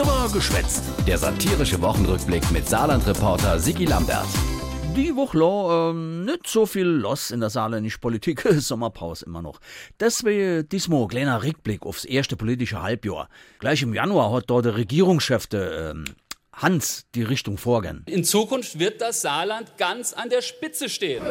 Drüber geschwätzt. Der satirische Wochenrückblick mit Saarland-Reporter Sigi Lambert. Die Woche la, ähm, nicht so viel los in der saarländischen Politik, Sommerpause immer noch. Deswegen diesmal ein kleiner Rückblick aufs erste politische Halbjahr. Gleich im Januar hat dort der Regierungschef, der, ähm, Hans, die Richtung vorgehen. In Zukunft wird das Saarland ganz an der Spitze stehen.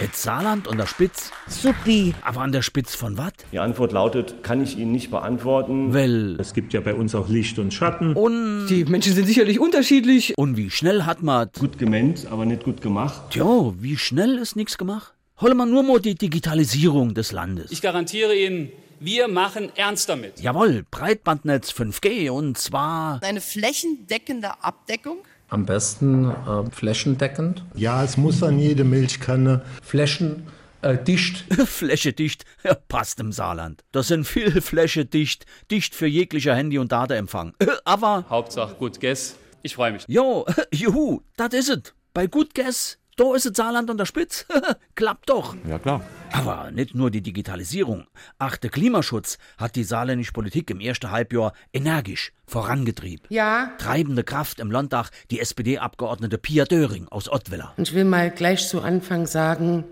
Jetzt Saarland und der Spitz, Supi. aber an der Spitz von was? Die Antwort lautet, kann ich Ihnen nicht beantworten. Weil, Es gibt ja bei uns auch Licht und Schatten. und, Die Menschen sind sicherlich unterschiedlich. und wie schnell hat man, Gut gemeint, aber nicht gut gemacht. tja, wie schnell ist nichts gemacht? Holle man nur mal die Digitalisierung des Landes. Ich garantiere Ihnen, wir machen ernst damit. Jawohl, Breitbandnetz 5G und zwar eine flächendeckende Abdeckung. Am besten äh, flächendeckend, Ja, es muss an jede Milchkanne. flächendicht. Äh, dicht. ja, passt im Saarland. Das sind viel flächedicht, dicht für jeglicher Handy- und Datenempfang. Aber, Hauptsache gut Guess. Ich freue mich. jo, juhu, das is it. Bei Good Guess, da is it Saarland an der Spitz. Klappt doch. Ja klar. Aber nicht nur die Digitalisierung. Ach, der Klimaschutz hat die saarländische Politik im ersten Halbjahr energisch vorangetrieben. Ja, Treibende Kraft im Landtag die SPD-Abgeordnete Pia Döring aus Ottwiller. und ich will mal gleich zu Anfang sagen,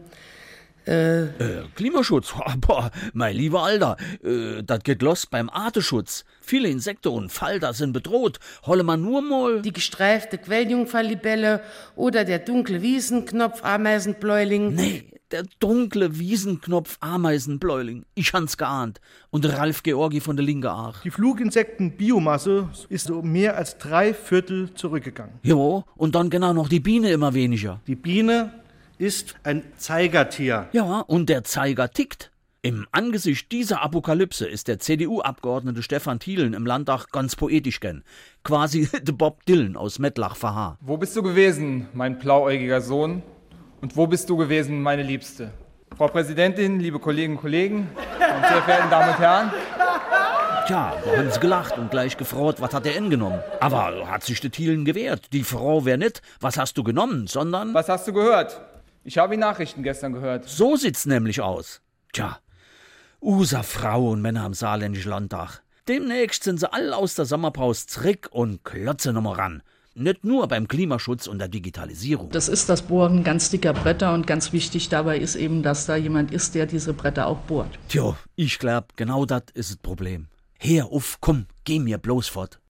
Äh, Klimaschutz, boah, mein lieber Alter, äh, das geht los beim Artenschutz. Viele Insekten und Falter sind bedroht. Holle man nur mal. die gestreifte Quelljungferlibelle oder der dunkle Wiesenknopf Ameisenbläuling. Nee, der dunkle Wiesenknopf Ameisenbläuling. Ich hans geahnt. Und Ralf Georgi von der Linke Aach. Die Fluginsektenbiomasse ist um mehr als drei Viertel zurückgegangen. Jo, und dann genau noch die Biene immer weniger. Die Biene ist ein Zeigertier. Ja, und der Zeiger tickt. Im Angesicht dieser Apokalypse ist der CDU-Abgeordnete Stefan Thielen im Landtag ganz poetisch gern. Quasi de Bob Dylan aus Mettlach verhaar. Wo bist du gewesen, mein blauäugiger Sohn? Und wo bist du gewesen, meine Liebste? Frau Präsidentin, liebe Kolleginnen und Kollegen, meine sehr verehrten Damen und Herren, Tja, da haben sie gelacht und gleich gefroht, was hat er denn genommen? Aber hat sich der Thielen gewehrt. Die Frau wär nicht, was hast du genommen, sondern was hast du gehört? Ich habe die Nachrichten gestern gehört. so sieht's nämlich aus. Tja, user Frauen und Männer am saarländischen Landtag. Demnächst sind sie all aus der Sommerpause zurück und klotze nochmal ran. Nicht nur beim Klimaschutz und der Digitalisierung. Das ist das Bohren ganz dicker Bretter und ganz wichtig dabei ist eben, dass da jemand ist, der diese Bretter auch bohrt. Tja, ich glaub, genau das ist das Problem. Her, uff, komm, geh mir bloß fort.